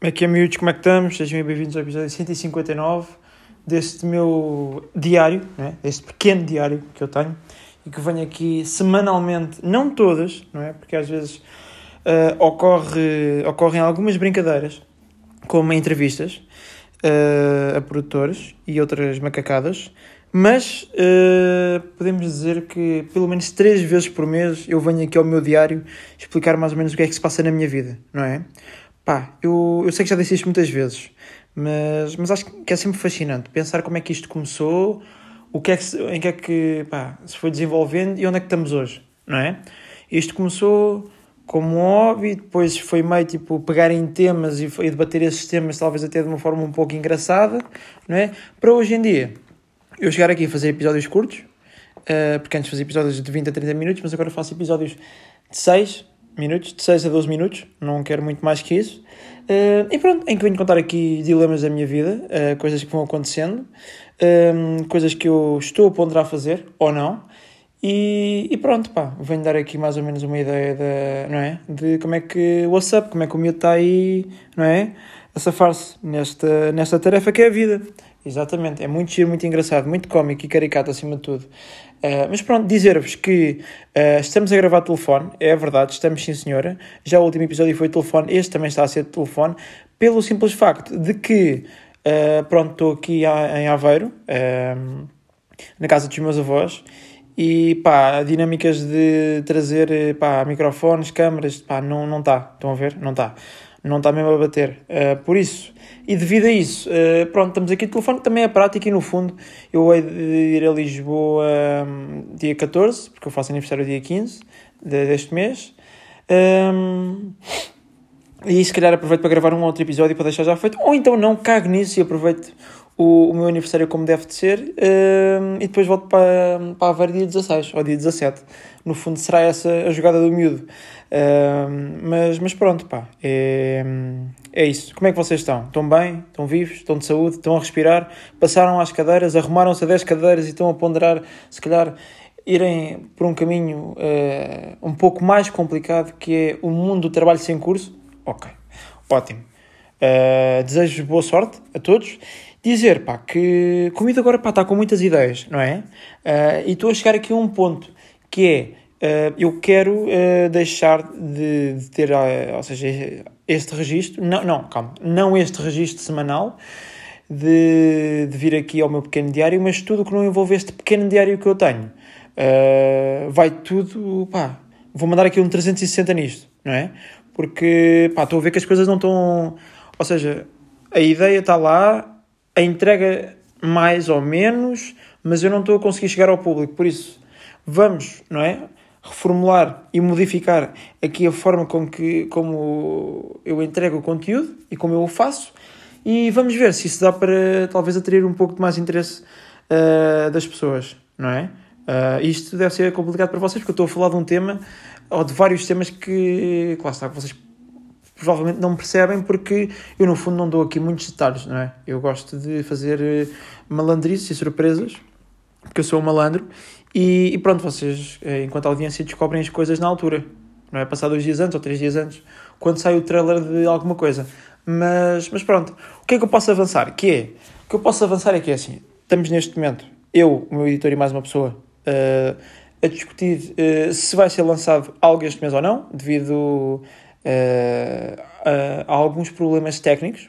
Como é que é, miúdos? Como é que estamos? Sejam bem-vindos ao episódio 159 deste meu diário, né? este pequeno diário que eu tenho e que venho aqui semanalmente, não todas, não é? Porque às vezes uh, ocorre, ocorrem algumas brincadeiras, como entrevistas uh, a produtores e outras macacadas, mas uh, podemos dizer que pelo menos três vezes por mês eu venho aqui ao meu diário explicar mais ou menos o que é que se passa na minha vida, não é? Pá, eu, eu sei que já disse isto muitas vezes, mas, mas acho que é sempre fascinante pensar como é que isto começou, o que é que em que é que pá, se foi desenvolvendo e onde é que estamos hoje, não é? Isto começou como um hobby, depois foi meio tipo pegar em temas e, e debater esses temas, talvez até de uma forma um pouco engraçada, não é? Para hoje em dia, eu chegar aqui a fazer episódios curtos, uh, porque antes fazia episódios de 20 a 30 minutos, mas agora faço episódios de 6, minutos, de 6 a 12 minutos, não quero muito mais que isso. Uh, e pronto, em que venho contar aqui dilemas da minha vida, uh, coisas que vão acontecendo, uh, coisas que eu estou a ponderar fazer ou não. E, e, pronto, pá, venho dar aqui mais ou menos uma ideia de, não é? de como é que o WhatsApp, como é que o miúdo está aí, não é? A safar-se nesta, nesta tarefa que é a vida. Exatamente, é muito giro, muito engraçado, muito cómico e caricato acima de tudo. Uh, mas pronto, dizer-vos que uh, estamos a gravar telefone, é verdade, estamos sim senhora. Já o último episódio foi telefone, este também está a ser telefone, pelo simples facto de que, uh, pronto, estou aqui em Aveiro, na casa dos meus avós, e pá, dinâmicas de trazer pá, microfones, câmaras, pá, não está, não tá, estão a ver? Não está não está mesmo a bater. Uh, por isso, e devido a isso, uh, pronto, estamos aqui. O telefone também é prático e, no fundo, eu hei de ir a Lisboa um, dia 14, porque eu faço aniversário dia 15 de, deste mês. Um, e se calhar aproveito para gravar um outro episódio para deixar já feito, ou então não, cago nisso e aproveito o, o meu aniversário como deve de ser um, e depois volto para, para Aveiro dia 16 ou dia 17. No fundo, será essa a jogada do miúdo. Um, mas, mas pronto, pá, é, é isso. Como é que vocês estão? Estão bem? Estão vivos? Estão de saúde? Estão a respirar? Passaram às cadeiras? Arrumaram-se a 10 cadeiras e estão a ponderar, se calhar, irem por um caminho uh, um pouco mais complicado que é o mundo do trabalho sem curso? Ok, ótimo. Uh, desejo boa sorte a todos dizer, pá, que comigo agora, está com muitas ideias, não é? Uh, e estou a chegar aqui a um ponto que é, uh, eu quero uh, deixar de, de ter, ou seja, este registro, não, não, calma, não este registro semanal, de, de vir aqui ao meu pequeno diário, mas tudo que não envolve este pequeno diário que eu tenho. vai tudo, pá, vou mandar aqui um 360 nisto, não é? Porque, pá, estou a ver que as coisas não estão, ou seja, a ideia está lá, a entrega mais ou menos, mas eu não estou a conseguir chegar ao público. Por isso, vamos, não é? Reformular e modificar aqui a forma como, que, como eu entrego o conteúdo e como eu o faço. E vamos ver se isso dá para talvez atrair um pouco de mais interesse uh, das pessoas, não é? Uh, isto deve ser complicado para vocês porque eu estou a falar de um tema ou de vários temas que, claro está, vocês provavelmente não percebem porque eu no fundo não dou aqui muitos detalhes, não é? Eu gosto de fazer eh, malandrices e surpresas, porque eu sou um malandro, e, e, pronto, vocês, eh, enquanto audiência, descobrem as coisas na altura, não é? Passar dois dias antes ou três dias antes, quando sai o trailer de alguma coisa. Mas, mas pronto, o que é que eu posso avançar? Que é, o que eu posso avançar é que é assim, estamos neste momento, eu, o meu editor e mais uma pessoa, uh, a discutir uh, se vai ser lançado algo este mês ou não, devido a, alguns problemas técnicos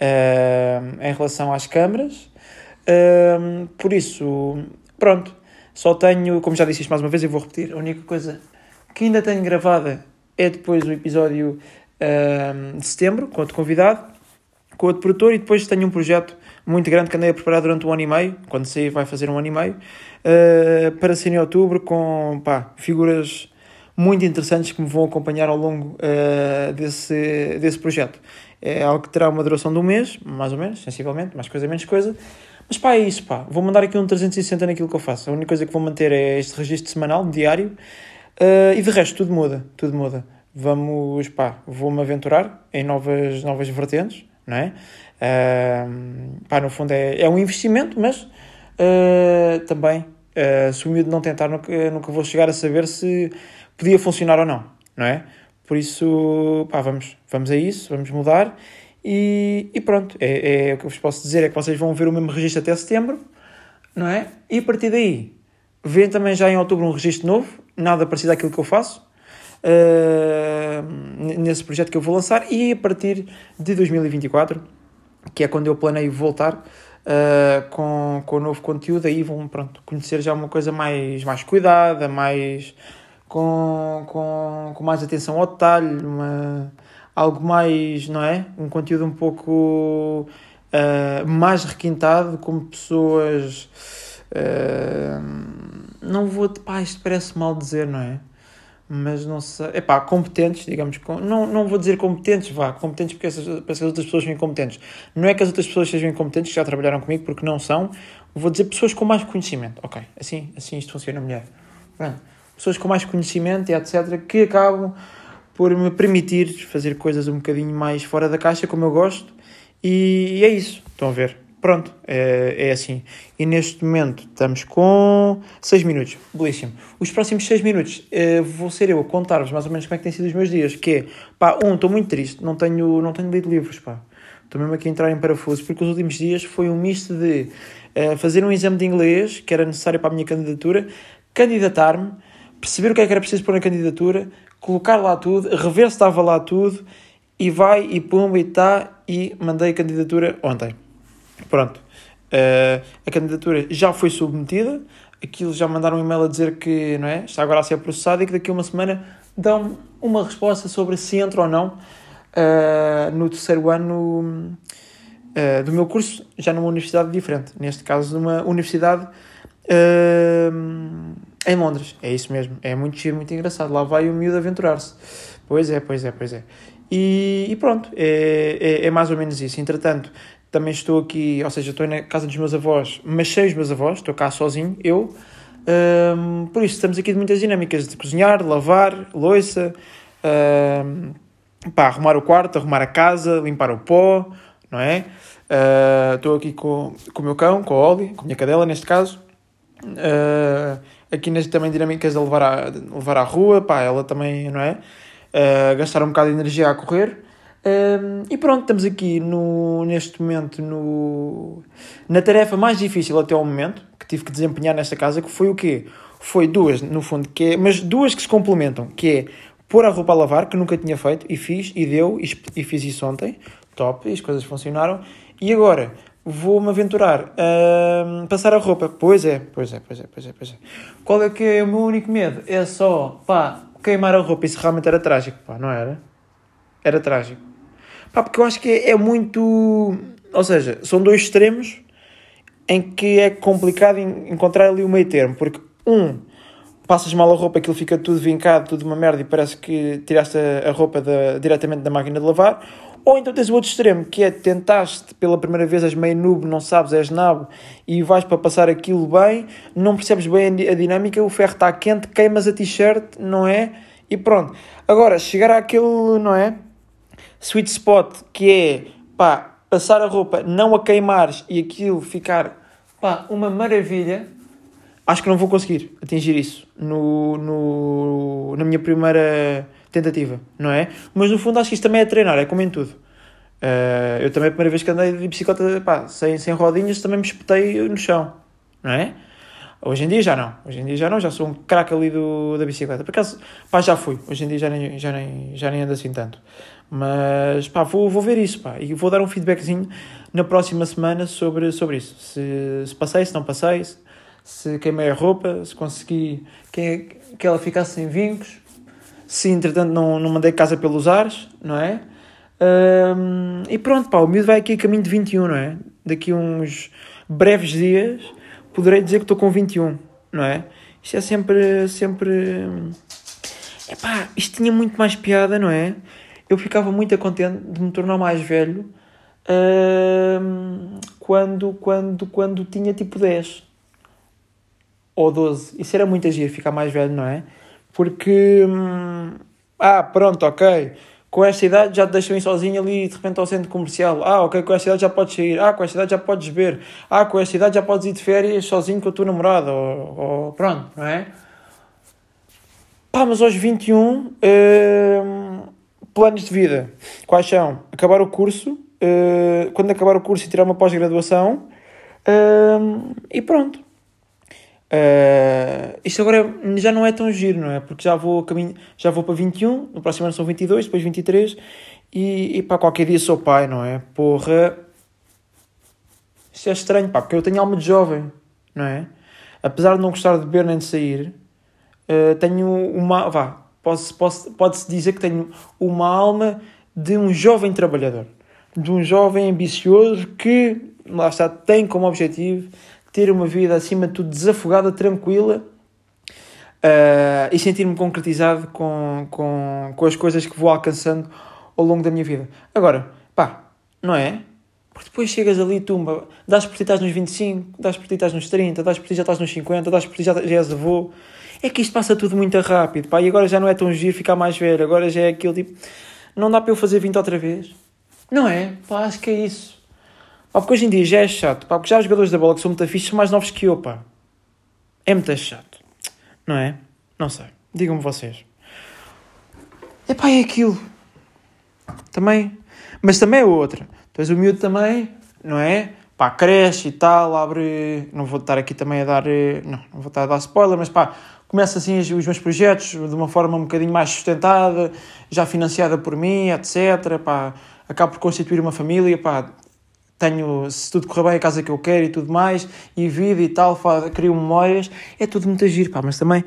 uh, em relação às câmaras. Por isso, pronto, só tenho, como já disse isto mais uma vez, eu vou repetir, a única coisa que ainda tenho gravada é depois o episódio de setembro, com outro convidado, com outro produtor, e depois tenho um projeto muito grande que andei a preparar durante um ano e meio, quando sair vai fazer um ano e meio, para ser em outubro, com pá, figuras muito interessantes que me vão acompanhar ao longo uh, desse, desse projeto. É algo que terá uma duração de um mês, mais ou menos, sensivelmente, mais coisa, menos coisa. Mas pá, é isso, pá. Vou mandar aqui um 360 naquilo que eu faço. A única coisa que vou manter é este registro semanal, diário, uh, e de resto tudo muda, tudo muda. Vamos, pá, vou-me aventurar em novas, novas vertentes, não é? Uh, pá, no fundo é, é um investimento, mas uh, também, uh, se o miúdo não tentar, nunca, nunca vou chegar a saber se podia funcionar ou não, não é? Por isso, pá, vamos, vamos a isso, vamos mudar E, e pronto, é, é, o que eu vos posso dizer é que vocês vão ver o mesmo registro até setembro, não é? E a partir daí, vem também já em outubro um registro novo, nada parecido àquilo que eu faço, uh, nesse projeto que eu vou lançar, e a partir de 2024, que é quando eu planeio voltar uh, com, com o novo conteúdo, aí vão pronto, conhecer já uma coisa mais, mais cuidada, mais com, com, com mais atenção ao detalhe, uma algo mais, não é? Um conteúdo um pouco uh, mais requintado, como pessoas. Uh, não vou. Pá, isto parece mal dizer, não é? Mas não sei. É pá, competentes, digamos. Com, não, não vou dizer competentes, vá. Competentes porque essas, porque as outras pessoas são incompetentes. Não é que as outras pessoas sejam incompetentes, que já trabalharam comigo, porque não são. Vou dizer pessoas com mais conhecimento. Ok, assim, assim isto funciona melhor. Pessoas com mais conhecimento e etc. que acabam por me permitir fazer coisas um bocadinho mais fora da caixa, como eu gosto, e é isso. Estão a ver? Pronto, é, é assim. E neste momento estamos com 6 minutos. Belíssimo. Os próximos 6 minutos uh, vou ser eu a contar-vos mais ou menos como é que têm sido os meus dias. Que é, pá, um, estou muito triste, não tenho, não tenho lido livros, pá. Estou mesmo aqui a entrar em parafuso, porque os últimos dias foi um misto de uh, fazer um exame de inglês, que era necessário para a minha candidatura, candidatar-me, perceber o que é que era preciso pôr na candidatura, colocar lá tudo, rever se estava lá tudo e vai e pumba e está e mandei a candidatura ontem. Pronto. Uh, a candidatura já foi submetida, aquilo já mandaram um e-mail a dizer que não é, está agora a ser processado e que daqui a uma semana dão uma resposta sobre se entra ou não uh, no terceiro ano uh, do meu curso, já numa universidade diferente. Neste caso, numa universidade em Londres, é isso mesmo. É muito giro, muito engraçado. Lá vai o miúdo aventurar-se. Pois é, pois é, pois é. E, e pronto, é, é, é, mais ou menos isso. Entretanto, também estou aqui, ou seja, estou na casa dos meus avós, mas sem os meus avós, estou cá sozinho, eu. Um, por isso, estamos aqui de muitas dinâmicas de cozinhar, lavar, louça, um, pá, arrumar o quarto, arrumar a casa, limpar o pó, não é? Uh, estou aqui com, com o meu cão, com a Oli, com a minha cadela neste caso. Uh, aqui nas também dinâmicas a levar à, levar à rua, pá, ela também, não é? Uh, gastar um bocado de energia a correr. Uh, e pronto, estamos aqui no, neste momento no, na tarefa mais difícil até ao momento que tive que desempenhar nesta casa, que foi o quê? Foi duas, no fundo, que é, mas duas que se complementam, que é pôr a roupa a lavar, que nunca tinha feito, e fiz, e deu, e, e fiz isso ontem, top, e as coisas funcionaram. E agora, vou-me aventurar a passar a roupa. Pois é, pois é, pois é, pois é, pois é. Qual é que é o meu único medo? É só, pá, queimar a roupa. Isso realmente era trágico, pá, não era? Era trágico. Pá, porque eu acho que é, muito... Ou seja, são dois extremos em que é complicado encontrar ali o meio termo. Porque, um, passas mal a roupa, aquilo fica tudo vincado, tudo uma merda e parece que tiraste a, roupa da, diretamente da máquina de lavar ou então tens o outro extremo, que é tentaste pela primeira vez, és meio noob, não sabes, és nabo, e vais para passar aquilo bem, não percebes bem a dinâmica, o ferro está quente, queimas a t-shirt, não é? E pronto. Agora, chegar àquele, não é? Sweet spot, que é, pá, passar a roupa, não a queimares e aquilo ficar, pá, uma maravilha, acho que não vou conseguir atingir isso no, no, na minha primeira tentativa, não é? Mas no fundo acho que isto também é treinar, é como em tudo. Uh, eu também a primeira vez que andei de bicicleta, pá, sem, sem rodinhas, também me espetei no chão, não é? Hoje em dia já não, hoje em dia já não, já sou um craque ali do, da bicicleta. Por acaso, pá, já fui, hoje em dia já nem, já nem, já nem ando assim tanto. Mas, pá, vou, vou ver isso, pá, e vou dar um feedbackzinho na próxima semana sobre, sobre isso. Se, se passei, se não passei, se, se queimei a roupa, se consegui que, que ela ficasse sem vincos, se entretanto não, não mandei casa pelos ares, não é? Um, e pronto, pá, o miúdo vai aqui a caminho de 21, não é? Daqui uns breves dias poderei dizer que estou com 21, não é? Isto é sempre, sempre... Epá, isto tinha muito mais piada, não é? Eu ficava muito contente de me tornar mais velho um, quando, quando, quando tinha tipo 10 ou 12. Isso era muito agir, ficar mais velho, não é? Porque, hum, ah, pronto, ok, com esta idade já te deixam ir sozinho ali de repente ao centro comercial. Ah, ok, com esta idade já podes sair. Ah, com esta idade já podes beber. Ah, com esta idade já podes ir de férias sozinho com a tua namorada. Ou, ou pronto, não é? Pá, mas aos 21, hum, planos de vida. Quais são? Acabar o curso, uh, quando acabar o curso e tirar uma pós-graduação, uh, e pronto. Uh, isto agora já não é tão giro, não é? Porque já vou, caminho, já vou para 21, no próximo ano são 22, depois 23, e, e para qualquer dia sou pai, não é? Porra, isto é estranho, pá, porque eu tenho alma de jovem, não é? Apesar de não gostar de beber nem de sair, uh, tenho uma. Vá, posso, posso, pode-se dizer que tenho uma alma de um jovem trabalhador, de um jovem ambicioso que, lá está, tem como objetivo ter uma vida acima de tudo desafogada, tranquila uh, e sentir-me concretizado com, com, com as coisas que vou alcançando ao longo da minha vida. Agora, pá, não é? Porque depois chegas ali, tumba, dás por ti estás nos 25, dás por ti estás nos 30, dás por ti já estás nos 50, dás por ti já, já és avô. É que isto passa tudo muito rápido, pá, e agora já não é tão giro ficar mais velho, agora já é aquilo tipo, não dá para eu fazer 20 outra vez. Não é? Pá, acho que é isso. Pá, porque hoje em dia já é chato, pá, porque já os jogadores da bola que são muito fixos são mais novos que eu, pá. É muito chato. Não é? Não sei. Digam-me vocês. Epá, é aquilo. Também. Mas também é outra. Depois o miúdo também, não é? Pá, cresce e tal, abre. Não vou estar aqui também a dar. Eh, não, não vou estar a dar spoiler, mas pá, começa assim os meus projetos de uma forma um bocadinho mais sustentada, já financiada por mim, etc. Pá, acabo por constituir uma família, pá, tenho, se tudo correr bem, a casa que eu quero e tudo mais, e vida e tal, crio memórias, é tudo muito agir, pá, mas também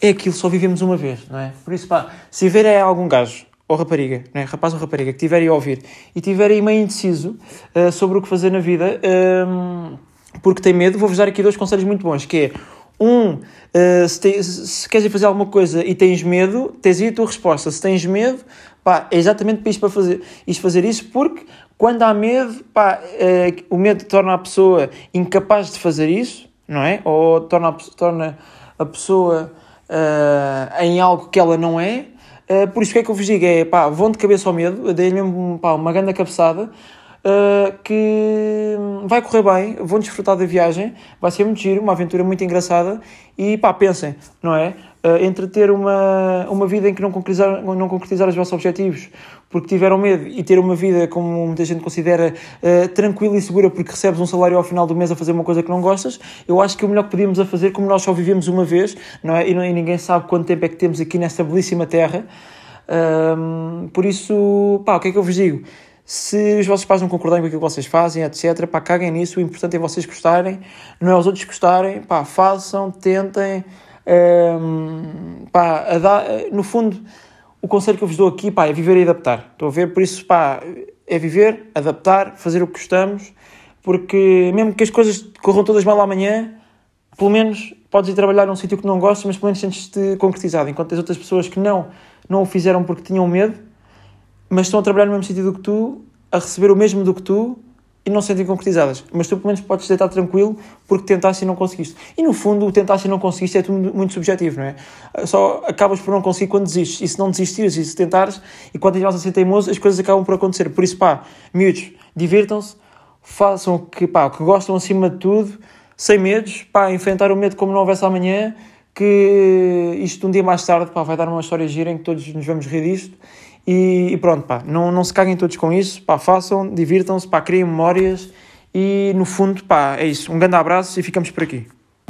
é aquilo, só vivemos uma vez, não é? Por isso, pá, se ver é algum gajo ou rapariga, né? rapaz ou rapariga, que tiverem a ouvir e tiverem meio indeciso uh, sobre o que fazer na vida, um, ehm, porque tem medo, vou-vos dar aqui dois conselhos muito bons, que é, um, uh, se, te, se queres ir fazer alguma coisa e tens medo, tens aí a tua resposta. Se tens medo, pá, é exatamente para isto, para fazer, isto fazer isso, porque quando há medo, pá, uh, o medo torna a pessoa incapaz de fazer isso, não é? Ou torna a, torna a pessoa uh, em algo que ela não é, Uh, por isso, o que é que eu vos digo? É pá, vão de cabeça ao medo, dei-lhe uma grande cabeçada. Uh, que vai correr bem, vão desfrutar da viagem, vai ser muito giro, uma aventura muito engraçada e pá, pensem, não é? Uh, entre ter uma, uma vida em que não concretizar, não concretizar os vossos objetivos porque tiveram medo e ter uma vida, como muita gente considera, uh, tranquila e segura porque recebes um salário ao final do mês a fazer uma coisa que não gostas, eu acho que o melhor que podíamos a fazer, como nós só vivemos uma vez, não é? E, não, e ninguém sabe quanto tempo é que temos aqui nesta belíssima terra, uh, por isso, pá, o que é que eu vos digo? Se os vossos pais não concordarem com aquilo que vocês fazem, etc., pá, caguem nisso, o importante é vocês gostarem, não é os outros gostarem, pá, façam, tentem, um, pá, dar, no fundo, o conselho que eu vos dou aqui, pá, é viver e adaptar. Estou a ver, por isso, pá, é viver, adaptar, fazer o que gostamos, porque mesmo que as coisas corram todas mal amanhã, pelo menos podes ir trabalhar num sítio que não gostas, mas pelo menos sentes-te concretizado, enquanto tens outras pessoas que não, não o fizeram porque tinham medo, mas estão a trabalhar no mesmo sítio do que tu, a receber o mesmo do que tu, e não se sentem concretizadas. Mas tu, pelo menos, podes deitar tranquilo porque tentaste e não conseguiste. E, no fundo, o tentaste e não conseguiste é tudo muito subjetivo, não é? Só acabas por não conseguir quando desistes. E se não desistires e se tentares, e quando estás a ser teimoso, as coisas acabam por acontecer. Por isso, pá, miúdos, divirtam-se, façam o que, pá, o que gostam acima de tudo, sem medos, pá, enfrentar o medo como não houvesse amanhã, que isto um dia mais tarde, pá, vai dar uma história gira em que todos nos vamos rir disto e, e, pronto, pá, não, não se caguem todos com isso, pá, façam, divirtam-se, pá, criem memórias e no fundo, pá, é isso. Um grande abraço e ficamos por aqui.